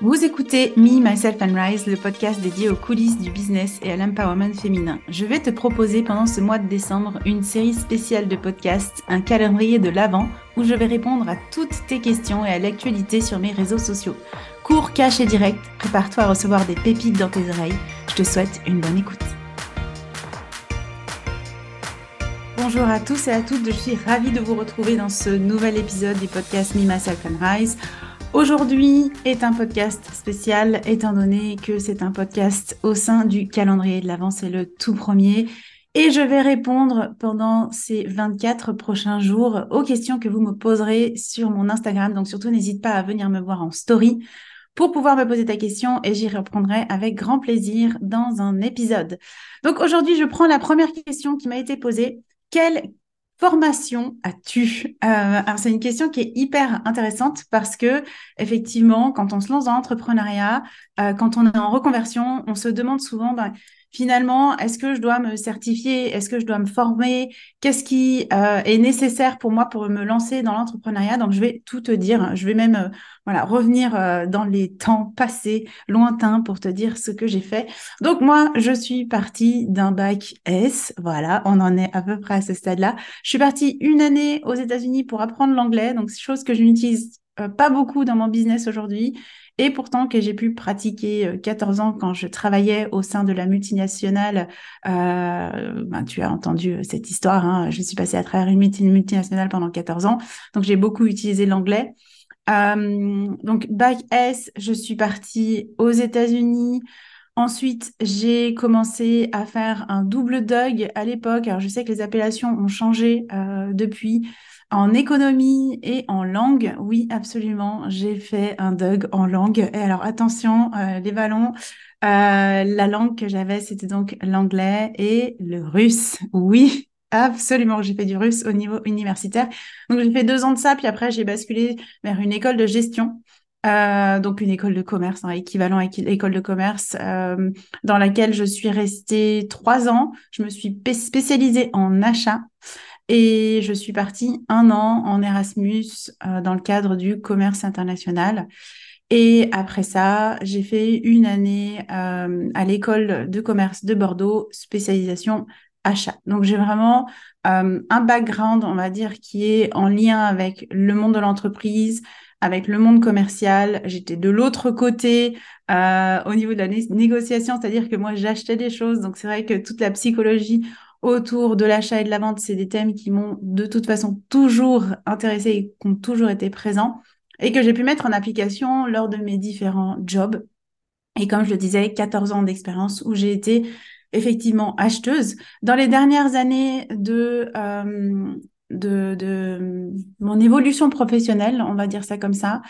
Vous écoutez Me, Myself and Rise, le podcast dédié aux coulisses du business et à l'empowerment féminin. Je vais te proposer pendant ce mois de décembre une série spéciale de podcasts, un calendrier de l'Avent, où je vais répondre à toutes tes questions et à l'actualité sur mes réseaux sociaux. Cours, cash et direct, prépare-toi à recevoir des pépites dans tes oreilles. Je te souhaite une bonne écoute. Bonjour à tous et à toutes, je suis ravie de vous retrouver dans ce nouvel épisode du podcast Me, Myself and Rise. Aujourd'hui est un podcast spécial étant donné que c'est un podcast au sein du calendrier de l'Avent, c'est le tout premier. Et je vais répondre pendant ces 24 prochains jours aux questions que vous me poserez sur mon Instagram. Donc surtout, n'hésite pas à venir me voir en story pour pouvoir me poser ta question et j'y répondrai avec grand plaisir dans un épisode. Donc aujourd'hui, je prends la première question qui m'a été posée. Quelle formation as-tu euh, C'est une question qui est hyper intéressante parce que effectivement, quand on se lance dans l'entrepreneuriat, euh, quand on est en reconversion, on se demande souvent ben, finalement, est-ce que je dois me certifier? Est-ce que je dois me former? Qu'est-ce qui euh, est nécessaire pour moi pour me lancer dans l'entrepreneuriat? Donc, je vais tout te dire. Je vais même euh, voilà revenir euh, dans les temps passés, lointains, pour te dire ce que j'ai fait. Donc, moi, je suis partie d'un bac S. Voilà, on en est à peu près à ce stade-là. Je suis partie une année aux États-Unis pour apprendre l'anglais. Donc, chose que je n'utilise pas beaucoup dans mon business aujourd'hui et pourtant que j'ai pu pratiquer 14 euh, ans quand je travaillais au sein de la multinationale. Euh, ben, tu as entendu euh, cette histoire, hein, je suis passée à travers une multinationale pendant 14 ans, donc j'ai beaucoup utilisé l'anglais. Donc bac S, je suis partie aux États-Unis. Ensuite, j'ai commencé à faire un double DUG à l'époque. Alors, je sais que les appellations ont changé euh, depuis. En économie et en langue, oui, absolument, j'ai fait un DUG en langue. Et alors, attention, euh, les ballons, euh, la langue que j'avais, c'était donc l'anglais et le russe. Oui, absolument, j'ai fait du russe au niveau universitaire. Donc, j'ai fait deux ans de ça, puis après, j'ai basculé vers une école de gestion. Euh, donc une école de commerce, hein, équivalent à école de commerce, euh, dans laquelle je suis restée trois ans. Je me suis spécialisée en achat et je suis partie un an en Erasmus euh, dans le cadre du commerce international. Et après ça, j'ai fait une année à l'école de commerce de Bordeaux, spécialisation achat. Donc j'ai vraiment un background, on va dire, qui est en lien avec le monde de l'entreprise, avec le monde commercial. J'étais de l'autre côté euh, au niveau de la négociation, c'est-à-dire que moi j'achetais des choses. Donc c'est vrai que toute la psychologie autour de l'achat et de la vente, c'est des thèmes qui m'ont de toute façon toujours intéressé et qui ont toujours été présents et que j'ai pu mettre en application lors de mes différents jobs. Et comme je le disais, 14 ans d'expérience où j'ai été effectivement acheteuse. Dans les dernières années de, euh, de, mon évolution professionnelle, on va dire ça comme ça,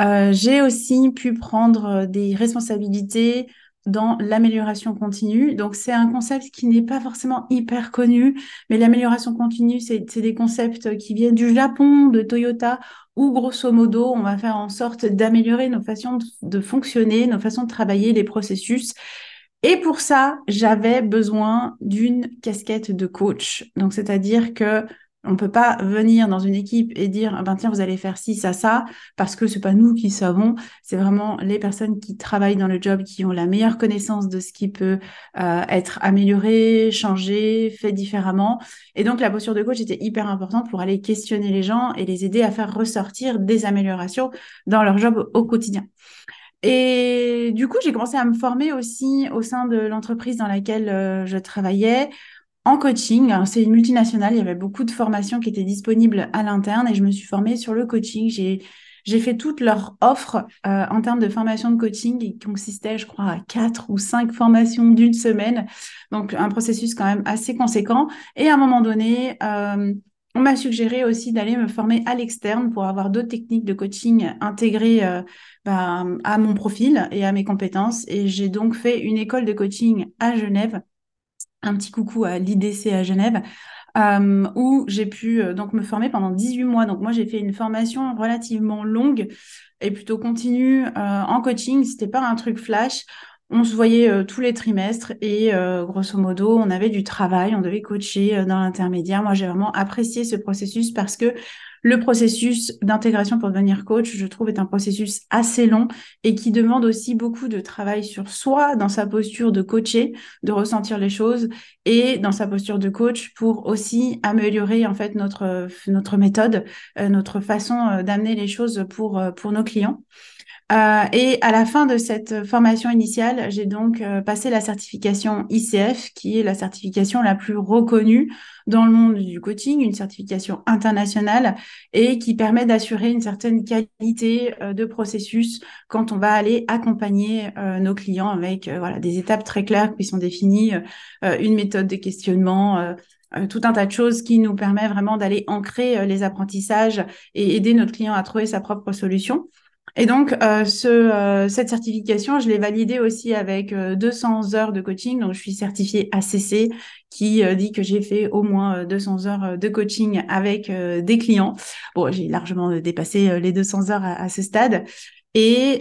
euh, j'ai aussi pu prendre des responsabilités dans l'amélioration continue. Donc, c'est un concept qui n'est pas forcément hyper connu, mais l'amélioration continue, c'est des concepts qui viennent du Japon, de Toyota, où grosso modo, on va faire en sorte d'améliorer nos façons de fonctionner, nos façons de travailler, les processus. Et pour ça, j'avais besoin d'une casquette de coach. Donc, c'est-à-dire que on peut pas venir dans une équipe et dire, ah ben tiens, vous allez faire ci, ça, ça, parce que c'est pas nous qui savons. C'est vraiment les personnes qui travaillent dans le job qui ont la meilleure connaissance de ce qui peut euh, être amélioré, changé, fait différemment. Et donc, la posture de coach était hyper importante pour aller questionner les gens et les aider à faire ressortir des améliorations dans leur job au quotidien. Et du coup, j'ai commencé à me former aussi au sein de l'entreprise dans laquelle euh, je travaillais en coaching. C'est une multinationale, il y avait beaucoup de formations qui étaient disponibles à l'interne et je me suis formée sur le coaching. J'ai fait toute leur offre euh, en termes de formation de coaching qui consistait, je crois, à quatre ou cinq formations d'une semaine. Donc, un processus quand même assez conséquent. Et à un moment donné, euh, on m'a suggéré aussi d'aller me former à l'externe pour avoir d'autres techniques de coaching intégrées euh, bah, à mon profil et à mes compétences. Et j'ai donc fait une école de coaching à Genève un petit coucou à l'IDC à Genève, euh, où j'ai pu euh, donc me former pendant 18 mois. Donc moi, j'ai fait une formation relativement longue et plutôt continue euh, en coaching. C'était pas un truc flash. On se voyait tous les trimestres et grosso modo, on avait du travail, on devait coacher dans l'intermédiaire. Moi, j'ai vraiment apprécié ce processus parce que le processus d'intégration pour devenir coach, je trouve, est un processus assez long et qui demande aussi beaucoup de travail sur soi, dans sa posture de coacher, de ressentir les choses et dans sa posture de coach pour aussi améliorer en fait notre, notre méthode, euh, notre façon euh, d'amener les choses pour, euh, pour nos clients. Euh, et à la fin de cette formation initiale, j'ai donc euh, passé la certification ICF, qui est la certification la plus reconnue dans le monde du coaching, une certification internationale et qui permet d'assurer une certaine qualité euh, de processus quand on va aller accompagner nos clients avec voilà des étapes très claires qui sont définies, une méthode de questionnement. tout un tas de choses qui nous permet vraiment d'aller ancrer les apprentissages et aider notre client à trouver sa propre solution. Et donc, euh, ce, euh, cette certification, je l'ai validée aussi avec 200 euh, heures de coaching. Donc, je suis certifiée ACC qui dit que j'ai fait au moins 200 heures de coaching avec des clients. Bon, j'ai largement dépassé les 200 heures à, ce stade. Et,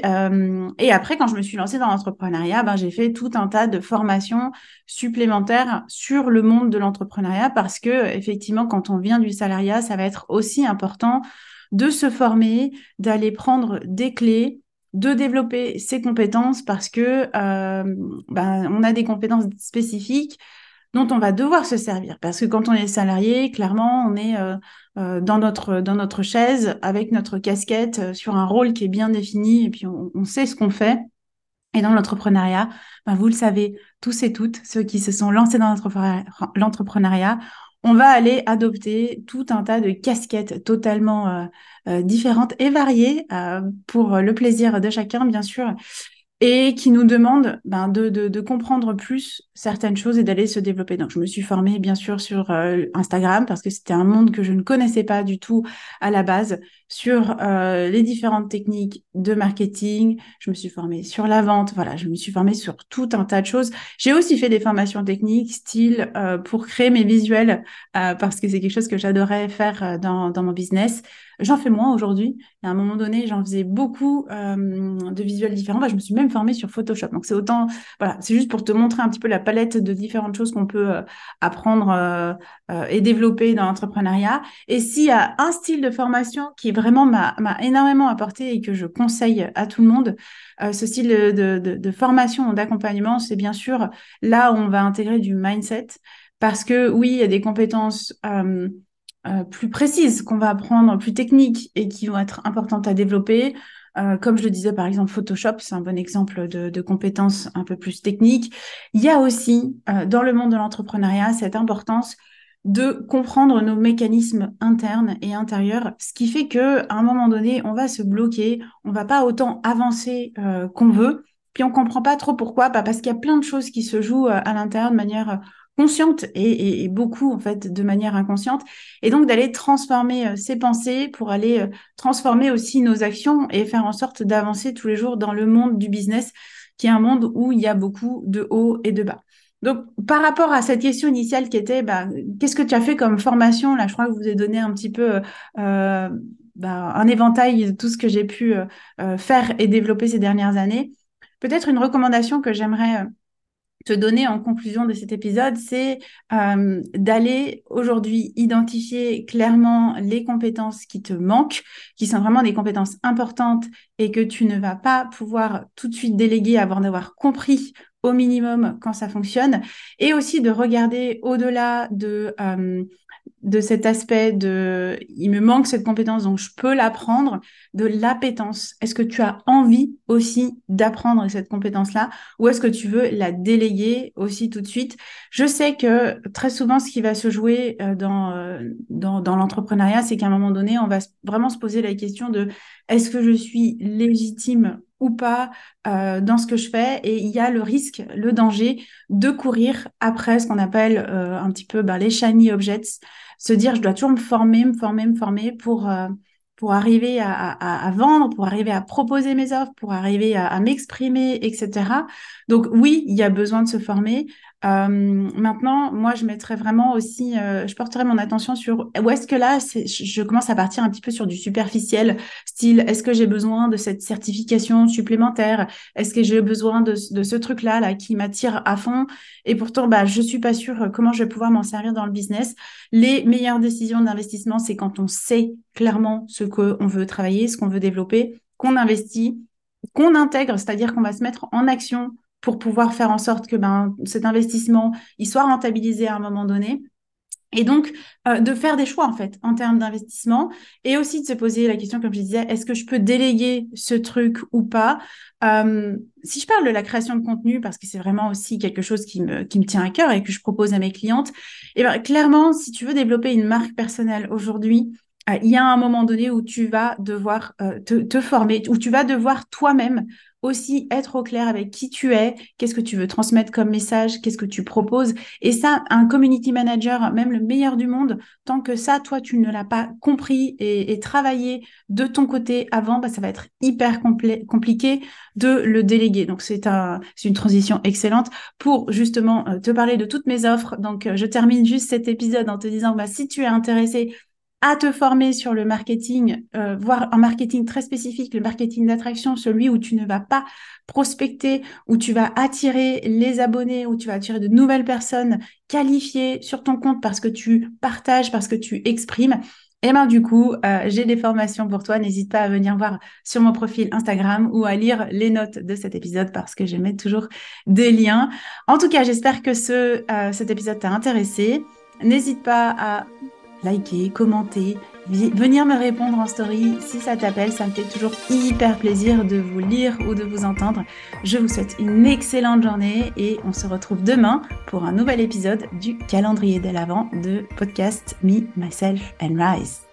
et après, quand je me suis lancée dans l'entrepreneuriat, ben, j'ai fait tout un tas de formations supplémentaires sur le monde de l'entrepreneuriat parce que, effectivement, quand on vient du salariat, ça va être aussi important de se former, d'aller prendre des clés, de développer ses compétences parce que euh, ben, on a des compétences spécifiques dont on va devoir se servir. Parce que quand on est salarié, clairement, on est euh, euh, dans, notre, dans notre chaise avec notre casquette sur un rôle qui est bien défini et puis on, sait ce qu'on fait. Et dans l'entrepreneuriat, ben, vous le savez, tous et toutes, ceux qui se sont lancés dans l'entrepreneuriat, on va aller adopter tout un tas de casquettes totalement euh, euh, différentes et variées euh, pour le plaisir de chacun, bien sûr et qui nous demande ben, de, comprendre plus certaines choses et d'aller se développer. Donc, je me suis formée, bien sûr, sur euh, Instagram parce que c'était un monde que je ne connaissais pas du tout à la base, sur euh, les différentes techniques de marketing. Je me suis formée sur la vente. Voilà, je me suis formée sur tout un tas de choses. J'ai aussi fait des formations techniques, style euh, pour créer mes visuels, parce que c'est quelque chose que j'adorais faire dans, dans mon business. J'en fais moins aujourd'hui. À un moment donné, j'en faisais beaucoup de visuels différents. Je me suis même formée sur Photoshop. Donc, c'est autant, voilà, c'est juste pour te montrer un petit peu la palette de différentes choses qu'on peut euh, apprendre euh, et développer dans l'entrepreneuriat. Et s'il y a un style de formation qui vraiment m'a énormément apporté et que je conseille à tout le monde, ce style de, formation, d'accompagnement, c'est bien sûr là où on va intégrer du mindset. Parce que oui, il y a des compétences euh, plus précises qu'on va apprendre, plus techniques et qui vont être importantes à développer. Euh, comme je le disais, par exemple, Photoshop, c'est un bon exemple de, de, compétences un peu plus techniques. Il y a aussi, euh, dans le monde de l'entrepreneuriat, cette importance de comprendre nos mécanismes internes et intérieurs, ce qui fait que à un moment donné, on va se bloquer, on va pas autant avancer qu'on veut, puis on comprend pas trop pourquoi, bah parce qu'il y a plein de choses qui se jouent à l'intérieur de manière consciente et, beaucoup en fait de manière inconsciente et donc d'aller transformer euh, ses pensées pour aller euh, transformer aussi nos actions et faire en sorte d'avancer tous les jours dans le monde du business qui est un monde où il y a beaucoup de hauts et de bas. Donc, par rapport à cette question initiale qui était, bah, qu'est-ce que tu as fait comme formation? Là, je crois que je vous ai donné un petit peu euh, bah, un éventail de tout ce que j'ai pu faire et développer ces dernières années. Peut-être une recommandation que j'aimerais te donner en conclusion de cet épisode, c'est euh, d'aller aujourd'hui identifier clairement les compétences qui te manquent, qui sont vraiment des compétences importantes et que tu ne vas pas pouvoir tout de suite déléguer avant d'avoir compris au minimum quand ça fonctionne, et aussi de regarder au-delà de euh, de cet aspect de il me manque cette compétence donc je peux l'apprendre de l'appétence. Est-ce que tu as envie aussi d'apprendre cette compétence là ou est-ce que tu veux la déléguer aussi tout de suite? Je sais que très souvent ce qui va se jouer euh, dans, euh, dans, dans l'entrepreneuriat c'est qu'à un moment donné on va vraiment se poser la question de est-ce que je suis légitime ou pas euh, dans ce que je fais et il y a le risque, le danger de courir après ce qu'on appelle un petit peu ben, les shiny objects, se dire je dois toujours me former, me former, me former pour, euh, pour arriver à, vendre, pour arriver à proposer mes offres, pour arriver à, m'exprimer, etc. Donc oui, il y a besoin de se former. Euh, maintenant, moi, je mettrais vraiment aussi, euh, je porterais mon attention sur où est-ce que là, je commence à partir un petit peu sur du superficiel, style, est-ce que j'ai besoin de cette certification supplémentaire? Est-ce que j'ai besoin de, ce truc-là là, qui m'attire à fond? Et pourtant, bah, je suis pas sûre comment je vais pouvoir m'en servir dans le business. Les meilleures décisions d'investissement, c'est quand on sait clairement ce qu'on veut travailler, ce qu'on veut développer, qu'on investit, qu'on intègre, c'est-à-dire qu'on va se mettre en action pour pouvoir faire en sorte que ben, cet investissement soit rentabilisé à un moment donné. Et donc, euh, de faire des choix, en fait, en termes d'investissement, et aussi de se poser la question, comme je disais, est-ce que je peux déléguer ce truc ou pas? Euh, Si je parle de la création de contenu, parce que c'est vraiment aussi quelque chose qui me, tient à cœur et que je propose à mes clientes, et eh ben, clairement, si tu veux développer une marque personnelle aujourd'hui, euh, il y a un moment donné où tu vas devoir te, former, où tu vas devoir toi-même aussi être au clair avec qui tu es, qu'est-ce que tu veux transmettre comme message, qu'est-ce que tu proposes. Et ça, un community manager, même le meilleur du monde, tant que ça, toi, tu ne l'as pas compris et, travaillé de ton côté avant, bah, ça va être hyper compliqué de le déléguer. Donc, c'est un, une transition excellente pour justement euh, te parler de toutes mes offres. Donc, euh, je termine juste cet épisode en te disant, bah, si tu es intéressé à te former sur le marketing, euh, voire un marketing très spécifique, le marketing d'attraction, celui où tu ne vas pas prospecter, où tu vas attirer les abonnés, où tu vas attirer de nouvelles personnes qualifiées sur ton compte parce que tu partages, parce que tu exprimes. Et ben du coup, euh, j'ai des formations pour toi. N'hésite pas à venir voir sur mon profil Instagram ou à lire les notes de cet épisode parce que je mets toujours des liens. En tout cas, j'espère que ce, euh, cet épisode t'a intéressé. N'hésite pas à liker, commenter, venir me répondre en story si ça t'appelle. Ça me fait toujours hyper plaisir de vous lire ou de vous entendre. Je vous souhaite une excellente journée et on se retrouve demain pour un nouvel épisode du calendrier de l'avant de podcast Me, Myself and Rise.